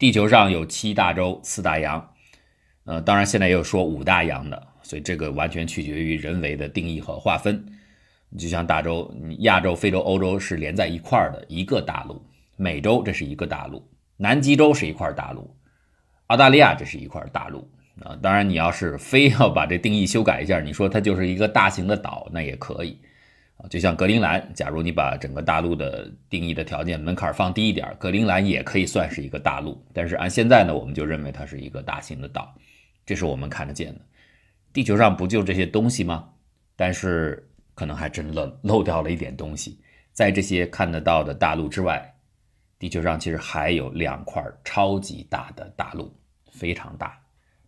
地球上有七大洲、四大洋，呃，当然现在也有说五大洋的，所以这个完全取决于人为的定义和划分。就像大洲，亚洲、非洲、欧洲是连在一块儿的一个大陆，美洲这是一个大陆，南极洲是一块大陆，澳大利亚这是一块大陆啊。当然，你要是非要把这定义修改一下，你说它就是一个大型的岛，那也可以就像格陵兰，假如你把整个大陆的定义的条件门槛放低一点，格陵兰也可以算是一个大陆。但是按现在呢，我们就认为它是一个大型的岛，这是我们看得见的。地球上不就这些东西吗？但是。可能还真漏漏掉了一点东西，在这些看得到的大陆之外，地球上其实还有两块超级大的大陆，非常大，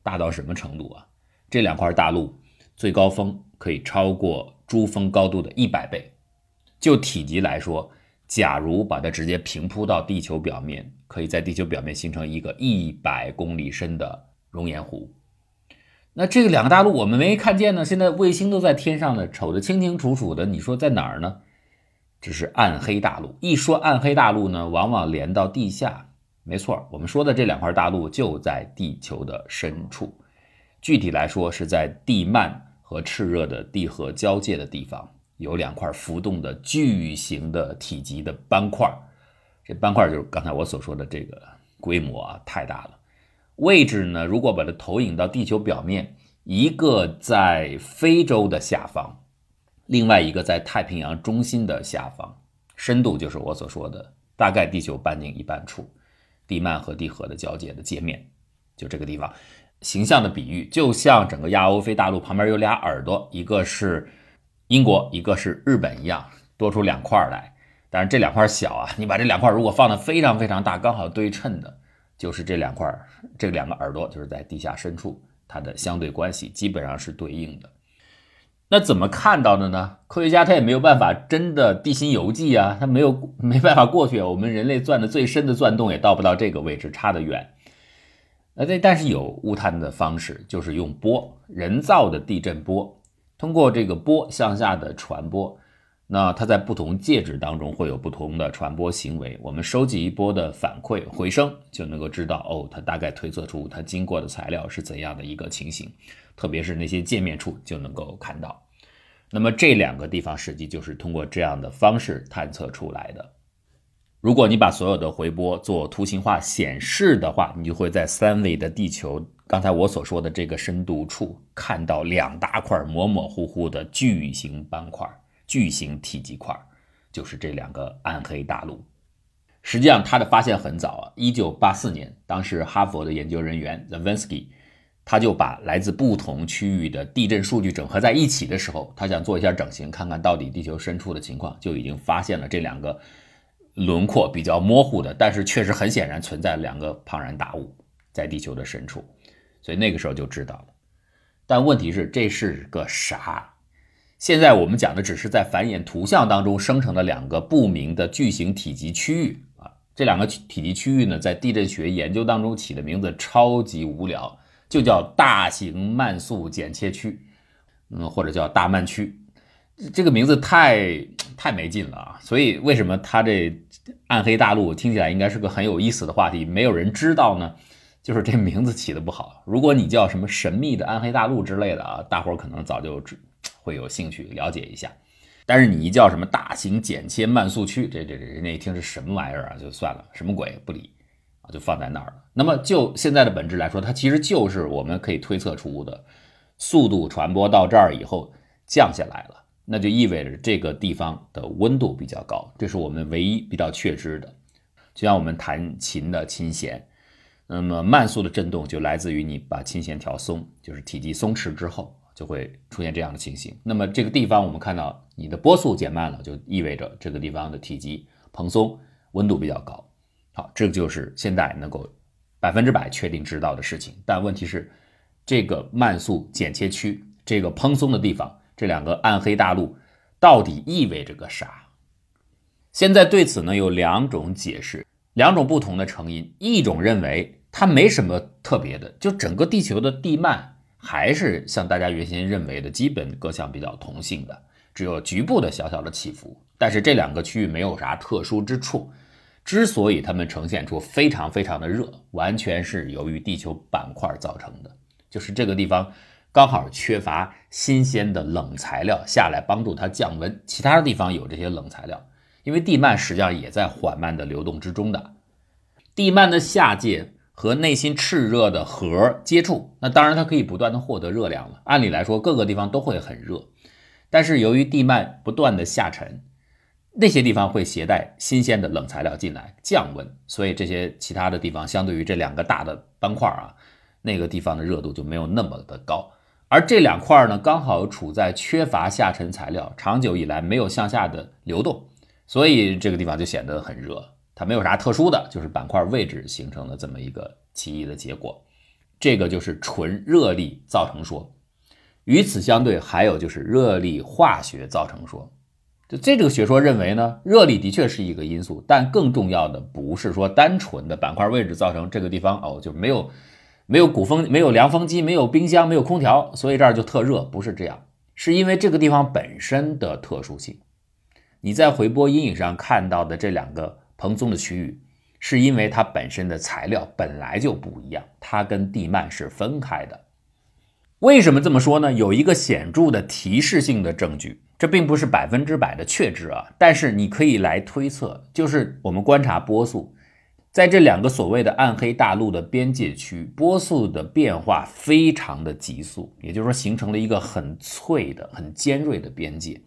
大到什么程度啊？这两块大陆最高峰可以超过珠峰高度的一百倍。就体积来说，假如把它直接平铺到地球表面，可以在地球表面形成一个一百公里深的熔岩湖。那这个两个大陆我们没看见呢，现在卫星都在天上呢，瞅得清清楚楚的。你说在哪儿呢？这是暗黑大陆。一说暗黑大陆呢，往往连到地下。没错，我们说的这两块大陆就在地球的深处。具体来说，是在地幔和炽热的地核交界的地方，有两块浮动的巨型的体积的斑块。这斑块就是刚才我所说的这个规模啊，太大了。位置呢？如果把它投影到地球表面，一个在非洲的下方，另外一个在太平洋中心的下方，深度就是我所说的大概地球半径一半处，地幔和地核的交界的界面，就这个地方。形象的比喻，就像整个亚欧非大陆旁边有俩耳朵，一个是英国，一个是日本一样，多出两块来。但是这两块小啊，你把这两块如果放的非常非常大，刚好对称的。就是这两块，这两个耳朵就是在地下深处，它的相对关系基本上是对应的。那怎么看到的呢？科学家他也没有办法真的地心游记啊，他没有没办法过去。我们人类钻的最深的钻洞也到不到这个位置，差得远。呃，对，但是有物探的方式，就是用波，人造的地震波，通过这个波向下的传播。那它在不同介质当中会有不同的传播行为，我们收集一波的反馈回声，就能够知道哦，它大概推测出它经过的材料是怎样的一个情形，特别是那些界面处就能够看到。那么这两个地方实际就是通过这样的方式探测出来的。如果你把所有的回波做图形化显示的话，你就会在三维的地球刚才我所说的这个深度处看到两大块模模糊糊的巨型斑块。巨型体积块就是这两个暗黑大陆。实际上，它的发现很早啊，一九八四年，当时哈佛的研究人员 Zavensky，他就把来自不同区域的地震数据整合在一起的时候，他想做一下整形，看看到底地球深处的情况，就已经发现了这两个轮廓比较模糊的，但是确实很显然存在两个庞然大物在地球的深处，所以那个时候就知道了。但问题是，这是个啥？现在我们讲的只是在繁衍图像当中生成的两个不明的巨型体积区域啊，这两个体积区域呢，在地震学研究当中起的名字超级无聊，就叫大型慢速剪切区，嗯，或者叫大慢区，这个名字太太没劲了啊！所以为什么它这暗黑大陆听起来应该是个很有意思的话题，没有人知道呢？就是这名字起的不好。如果你叫什么神秘的暗黑大陆之类的啊，大伙儿可能早就知。会有兴趣了解一下，但是你一叫什么大型剪切慢速区，这这这人家一听是什么玩意儿啊，就算了，什么鬼不理啊，就放在那儿了。那么就现在的本质来说，它其实就是我们可以推测出的速度传播到这儿以后降下来了，那就意味着这个地方的温度比较高，这是我们唯一比较确知的。就像我们弹琴的琴弦，那么慢速的振动就来自于你把琴弦调松，就是体积松弛之后。就会出现这样的情形。那么这个地方我们看到你的波速减慢了，就意味着这个地方的体积蓬松，温度比较高。好，这就是现在能够百分之百确定知道的事情。但问题是，这个慢速剪切区，这个蓬松的地方，这两个暗黑大陆到底意味着个啥？现在对此呢有两种解释，两种不同的成因。一种认为它没什么特别的，就整个地球的地幔。还是像大家原先认为的基本各项比较同性的，只有局部的小小的起伏。但是这两个区域没有啥特殊之处，之所以它们呈现出非常非常的热，完全是由于地球板块造成的。就是这个地方刚好缺乏新鲜的冷材料下来帮助它降温，其他的地方有这些冷材料，因为地幔实际上也在缓慢的流动之中的。地幔的下界和内心炽热的核接触，那当然它可以不断的获得热量了。按理来说，各个地方都会很热，但是由于地幔不断的下沉。那些地方会携带新鲜的冷材料进来降温，所以这些其他的地方相对于这两个大的斑块啊，那个地方的热度就没有那么的高。而这两块呢，刚好处在缺乏下沉材料，长久以来没有向下的流动，所以这个地方就显得很热。它没有啥特殊的，就是板块位置形成的这么一个奇异的结果。这个就是纯热力造成说。与此相对，还有就是热力化学造成说。就这个学说认为呢，热力的确是一个因素，但更重要的不是说单纯的板块位置造成这个地方哦就没有没有鼓风没有凉风机没有冰箱没有空调，所以这儿就特热，不是这样，是因为这个地方本身的特殊性。你在回波阴影上看到的这两个蓬松的区域，是因为它本身的材料本来就不一样，它跟地幔是分开的。为什么这么说呢？有一个显著的提示性的证据。这并不是百分之百的确知啊，但是你可以来推测，就是我们观察波速，在这两个所谓的暗黑大陆的边界区，波速的变化非常的急速，也就是说形成了一个很脆的、很尖锐的边界。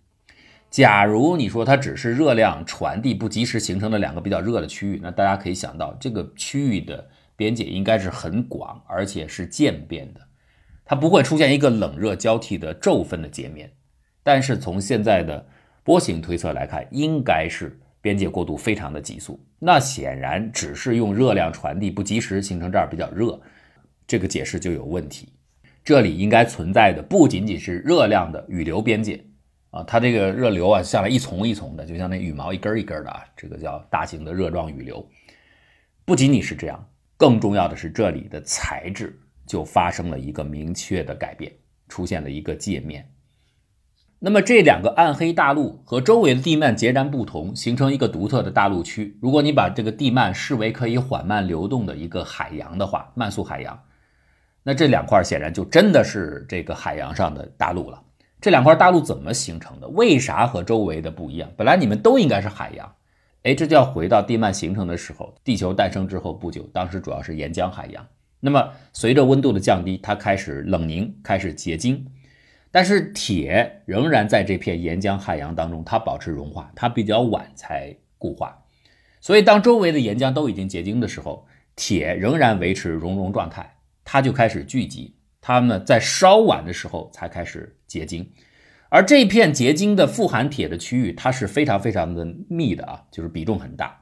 假如你说它只是热量传递不及时形成的两个比较热的区域，那大家可以想到，这个区域的边界应该是很广，而且是渐变的，它不会出现一个冷热交替的骤分的截面。但是从现在的波形推测来看，应该是边界过渡非常的急速。那显然只是用热量传递不及时形成这儿比较热，这个解释就有问题。这里应该存在的不仅仅是热量的羽流边界啊，它这个热流啊下来一丛一丛的，就像那羽毛一根一根的啊，这个叫大型的热状羽流。不仅仅是这样，更重要的是这里的材质就发生了一个明确的改变，出现了一个界面。那么这两个暗黑大陆和周围的地幔截然不同，形成一个独特的大陆区。如果你把这个地幔视为可以缓慢流动的一个海洋的话，慢速海洋，那这两块显然就真的是这个海洋上的大陆了。这两块大陆怎么形成的？为啥和周围的不一样？本来你们都应该是海洋，哎，这就要回到地幔形成的时候，地球诞生之后不久，当时主要是岩浆海洋。那么随着温度的降低，它开始冷凝，开始结晶。但是铁仍然在这片岩浆海洋当中，它保持融化，它比较晚才固化，所以当周围的岩浆都已经结晶的时候，铁仍然维持熔融状态，它就开始聚集，它们在稍晚的时候才开始结晶，而这片结晶的富含铁的区域，它是非常非常的密的啊，就是比重很大，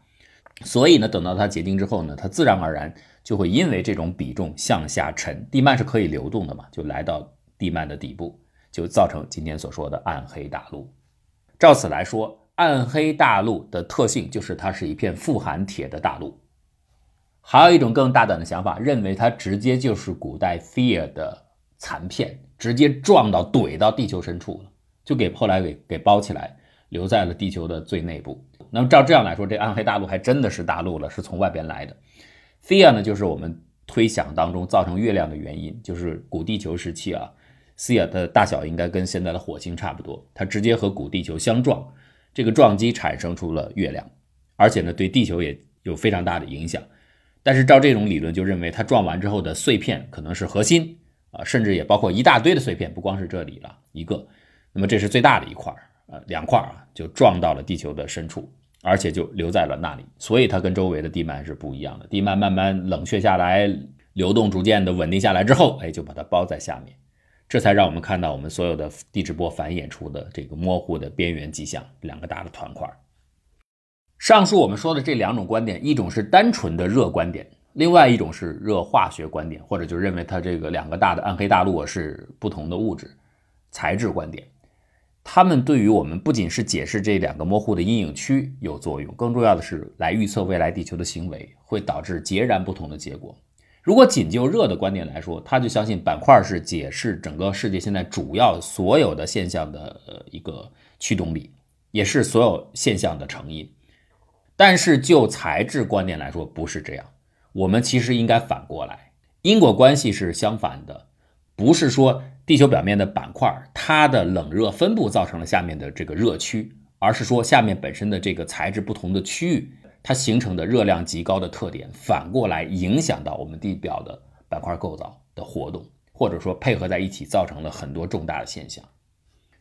所以呢，等到它结晶之后呢，它自然而然就会因为这种比重向下沉，地幔是可以流动的嘛，就来到地幔的底部。就造成今天所说的暗黑大陆。照此来说，暗黑大陆的特性就是它是一片富含铁的大陆。还有一种更大胆的想法，认为它直接就是古代 Fear 的残片，直接撞到怼到地球深处了，就给后来给给包起来，留在了地球的最内部。那么照这样来说，这暗黑大陆还真的是大陆了，是从外边来的。Fear 呢，就是我们推想当中造成月亮的原因，就是古地球时期啊。斯亚的大小应该跟现在的火星差不多，它直接和古地球相撞，这个撞击产生出了月亮，而且呢对地球也有非常大的影响。但是照这种理论就认为它撞完之后的碎片可能是核心啊，甚至也包括一大堆的碎片，不光是这里了一个，那么这是最大的一块儿两块啊就撞到了地球的深处，而且就留在了那里，所以它跟周围的地幔是不一样的。地幔慢慢冷却下来，流动逐渐的稳定下来之后，哎，就把它包在下面。这才让我们看到我们所有的地质波繁衍出的这个模糊的边缘迹象，两个大的团块。上述我们说的这两种观点，一种是单纯的热观点，另外一种是热化学观点，或者就认为它这个两个大的暗黑大陆是不同的物质材质观点。它们对于我们不仅是解释这两个模糊的阴影区有作用，更重要的是来预测未来地球的行为会导致截然不同的结果。如果仅就热的观点来说，他就相信板块是解释整个世界现在主要所有的现象的一个驱动力，也是所有现象的成因。但是就材质观念来说，不是这样。我们其实应该反过来，因果关系是相反的，不是说地球表面的板块它的冷热分布造成了下面的这个热区，而是说下面本身的这个材质不同的区域，它形成的热量极高的特点，反过来影响到我们地表的板块构造的活动，或者说配合在一起，造成了很多重大的现象。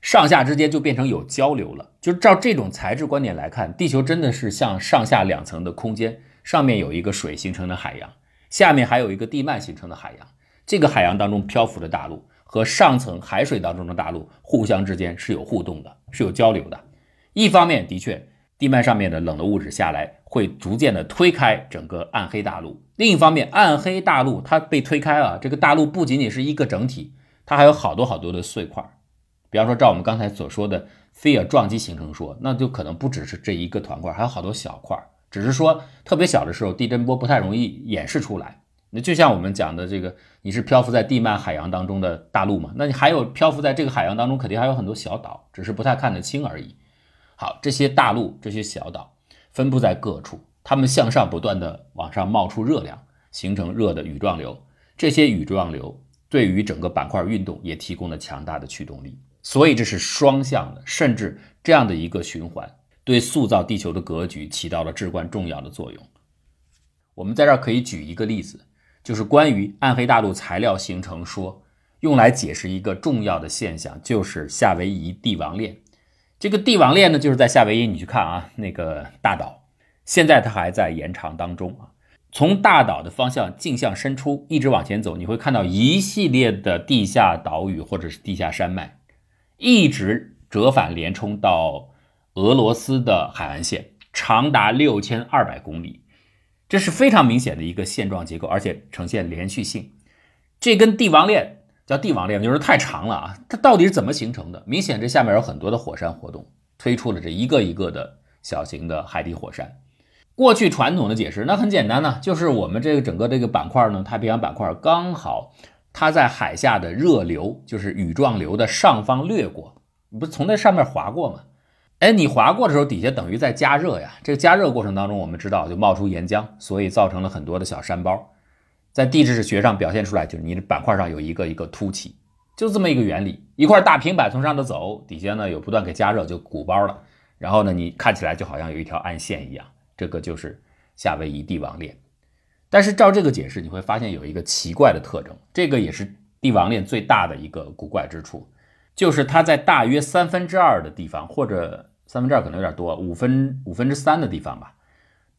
上下之间就变成有交流了。就照这种材质观点来看，地球真的是像上下两层的空间，上面有一个水形成的海洋，下面还有一个地幔形成的海洋。这个海洋当中漂浮的大陆和上层海水当中的大陆互相之间是有互动的，是有交流的。一方面，的确，地幔上面的冷的物质下来会逐渐的推开整个暗黑大陆；另一方面，暗黑大陆它被推开了，这个大陆不仅仅是一个整体，它还有好多好多的碎块。比方说，照我们刚才所说的菲尔撞击形成说，那就可能不只是这一个团块，还有好多小块。只是说特别小的时候，地震波不太容易演示出来。那就像我们讲的这个，你是漂浮在地幔海洋当中的大陆嘛？那你还有漂浮在这个海洋当中，肯定还有很多小岛，只是不太看得清而已。好，这些大陆、这些小岛分布在各处，它们向上不断的往上冒出热量，形成热的羽状流。这些羽状流对于整个板块运动也提供了强大的驱动力。所以这是双向的，甚至这样的一个循环，对塑造地球的格局起到了至关重要的作用。我们在这儿可以举一个例子，就是关于暗黑大陆材料形成说，用来解释一个重要的现象，就是夏威夷帝王链。这个帝王链呢，就是在夏威夷，你去看啊，那个大岛，现在它还在延长当中啊。从大岛的方向径向伸出一直往前走，你会看到一系列的地下岛屿或者是地下山脉。一直折返连冲到俄罗斯的海岸线，长达六千二百公里，这是非常明显的一个线状结构，而且呈现连续性。这根帝王链叫帝王链，就是太长了啊！它到底是怎么形成的？明显这下面有很多的火山活动，推出了这一个一个的小型的海底火山。过去传统的解释那很简单呢，就是我们这个整个这个板块呢，太平洋板块刚好。它在海下的热流，就是羽状流的上方掠过，你不从那上面划过吗？哎，你划过的时候，底下等于在加热呀。这个加热过程当中，我们知道就冒出岩浆，所以造成了很多的小山包。在地质学上表现出来，就是你的板块上有一个一个凸起，就这么一个原理。一块大平板从上头走，底下呢有不断给加热，就鼓包了。然后呢，你看起来就好像有一条暗线一样，这个就是夏威夷帝王链。但是照这个解释，你会发现有一个奇怪的特征，这个也是帝王链最大的一个古怪之处，就是它在大约三分之二的地方，或者三分之二可能有点多，五分五分之三的地方吧，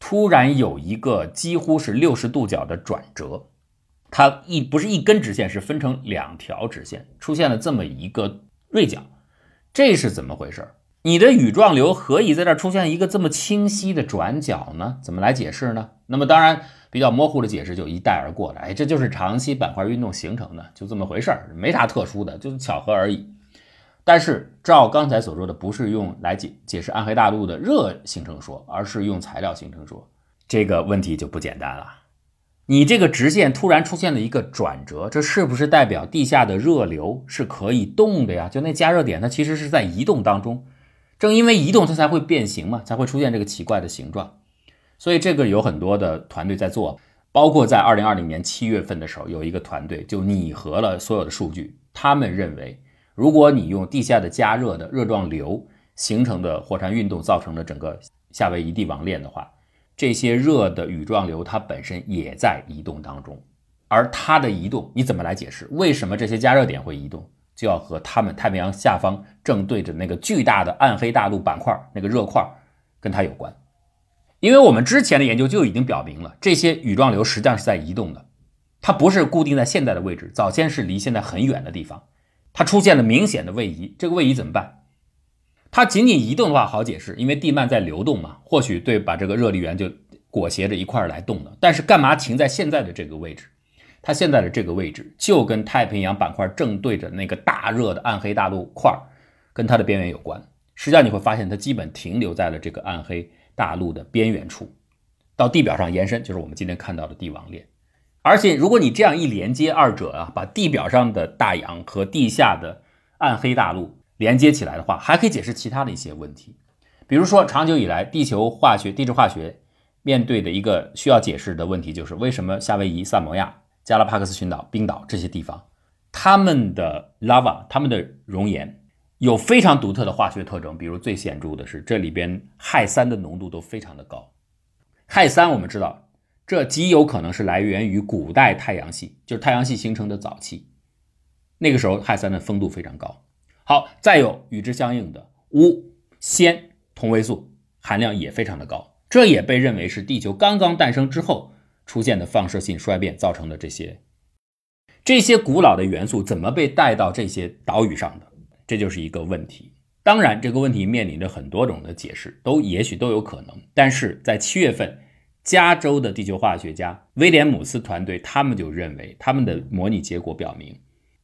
突然有一个几乎是六十度角的转折，它一不是一根直线，是分成两条直线，出现了这么一个锐角，这是怎么回事？你的羽状流何以在这儿出现一个这么清晰的转角呢？怎么来解释呢？那么当然。比较模糊的解释就一带而过了，哎，这就是长期板块运动形成的，就这么回事儿，没啥特殊的，就是巧合而已。但是照刚才所说的，不是用来解解释暗黑大陆的热形成说，而是用材料形成说，这个问题就不简单了。你这个直线突然出现了一个转折，这是不是代表地下的热流是可以动的呀？就那加热点，它其实是在移动当中，正因为移动，它才会变形嘛，才会出现这个奇怪的形状。所以这个有很多的团队在做，包括在二零二零年七月份的时候，有一个团队就拟合了所有的数据。他们认为，如果你用地下的加热的热状流形成的火山运动造成的整个夏威夷地王链的话，这些热的羽状流它本身也在移动当中。而它的移动你怎么来解释？为什么这些加热点会移动？就要和他们太平洋下方正对着那个巨大的暗黑大陆板块那个热块跟它有关。因为我们之前的研究就已经表明了，这些羽状流实际上是在移动的，它不是固定在现在的位置，早先是离现在很远的地方，它出现了明显的位移。这个位移怎么办？它仅仅移动的话好解释，因为地幔在流动嘛，或许对把这个热力源就裹挟着一块儿来动的。但是干嘛停在现在的这个位置？它现在的这个位置就跟太平洋板块正对着那个大热的暗黑大陆块跟它的边缘有关。实际上你会发现，它基本停留在了这个暗黑。大陆的边缘处，到地表上延伸，就是我们今天看到的帝王链。而且，如果你这样一连接二者啊，把地表上的大洋和地下的暗黑大陆连接起来的话，还可以解释其他的一些问题。比如说，长久以来，地球化学、地质化学面对的一个需要解释的问题，就是为什么夏威夷、萨摩亚、加拉帕克斯群岛、冰岛这些地方，它们的 lava、它们的熔岩有非常独特的化学特征。比如最显著的是，这里边氦三的浓度都非常的高。氦三我们知道，这极有可能是来源于古代太阳系，就是太阳系形成的早期，那个时候氦三的丰度非常高。好，再有与之相应的钨、氙。同位素含量也非常的高，这也被认为是地球刚刚诞生之后出现的放射性衰变造成的。这些这些古老的元素怎么被带到这些岛屿上的？这就是一个问题。当然，这个问题面临着很多种的解释，都也许都有可能。但是在七月份，加州的地球化学家威廉姆斯团队他们就认为，他们的模拟结果表明，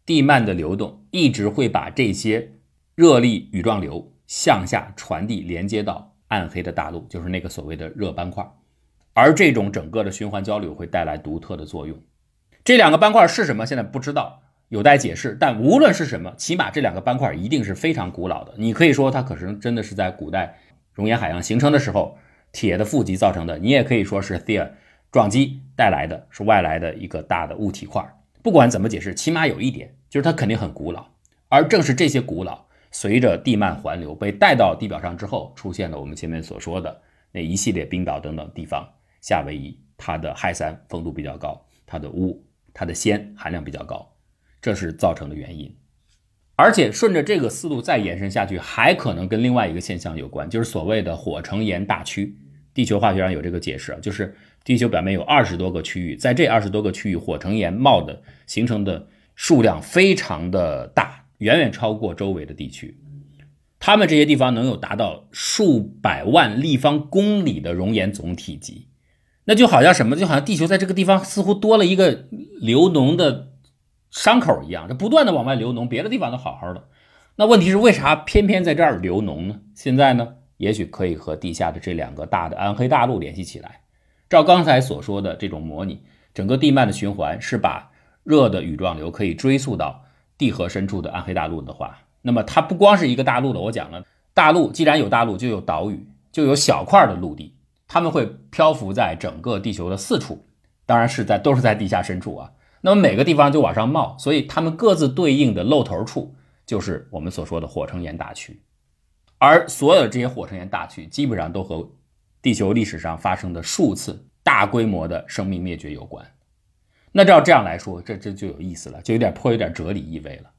地幔的流动一直会把这些热力羽状流。向下传递，连接到暗黑的大陆，就是那个所谓的热斑块。而这种整个的循环交流会带来独特的作用。这两个斑块是什么？现在不知道，有待解释。但无论是什么，起码这两个斑块一定是非常古老的。你可以说它可能真的是在古代熔岩海洋形成的时候，铁的负极造成的。你也可以说是 thea 撞击带来的是外来的一个大的物体块。不管怎么解释，起码有一点就是它肯定很古老。而正是这些古老。随着地幔环流被带到地表上之后，出现了我们前面所说的那一系列冰岛等等地方。夏威夷它的氦三丰度比较高，它的钨、它的氙含量比较高，这是造成的原因。而且顺着这个思路再延伸下去，还可能跟另外一个现象有关，就是所谓的火成岩大区。地球化学上有这个解释，就是地球表面有二十多个区域，在这二十多个区域，火成岩冒的形成的数量非常的大。远远超过周围的地区，他们这些地方能有达到数百万立方公里的熔岩总体积，那就好像什么？就好像地球在这个地方似乎多了一个流脓的伤口一样，这不断的往外流脓，别的地方都好好的。那问题是为啥偏偏在这儿流脓呢？现在呢，也许可以和地下的这两个大的暗黑大陆联系起来。照刚才所说的这种模拟，整个地幔的循环是把热的羽状流可以追溯到。地核深处的暗黑大陆的话，那么它不光是一个大陆了。我讲了，大陆既然有大陆，就有岛屿，就有小块的陆地，它们会漂浮在整个地球的四处，当然是在都是在地下深处啊。那么每个地方就往上冒，所以它们各自对应的露头处就是我们所说的火成岩大区，而所有的这些火成岩大区基本上都和地球历史上发生的数次大规模的生命灭绝有关。那照这样来说，这这就有意思了，就有点颇有点哲理意味了。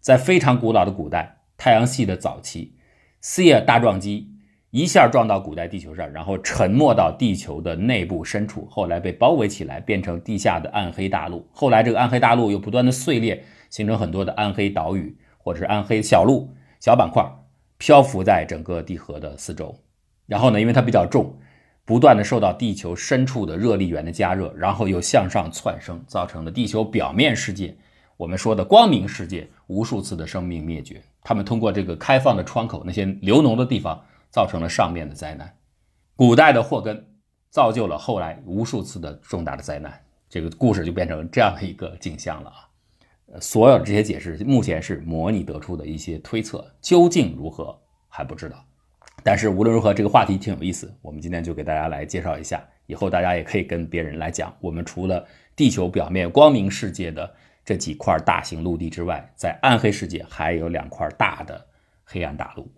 在非常古老的古代，太阳系的早期，四叶大撞击一下撞到古代地球上，然后沉没到地球的内部深处，后来被包围起来，变成地下的暗黑大陆。后来这个暗黑大陆又不断的碎裂，形成很多的暗黑岛屿，或者是暗黑小陆、小板块，漂浮在整个地核的四周。然后呢，因为它比较重。不断的受到地球深处的热力源的加热，然后又向上窜升，造成了地球表面世界，我们说的光明世界，无数次的生命灭绝。他们通过这个开放的窗口，那些流脓的地方，造成了上面的灾难。古代的祸根，造就了后来无数次的重大的灾难。这个故事就变成这样的一个景象了啊！呃所有这些解释，目前是模拟得出的一些推测，究竟如何还不知道。但是无论如何，这个话题挺有意思，我们今天就给大家来介绍一下。以后大家也可以跟别人来讲，我们除了地球表面光明世界的这几块大型陆地之外，在暗黑世界还有两块大的黑暗大陆。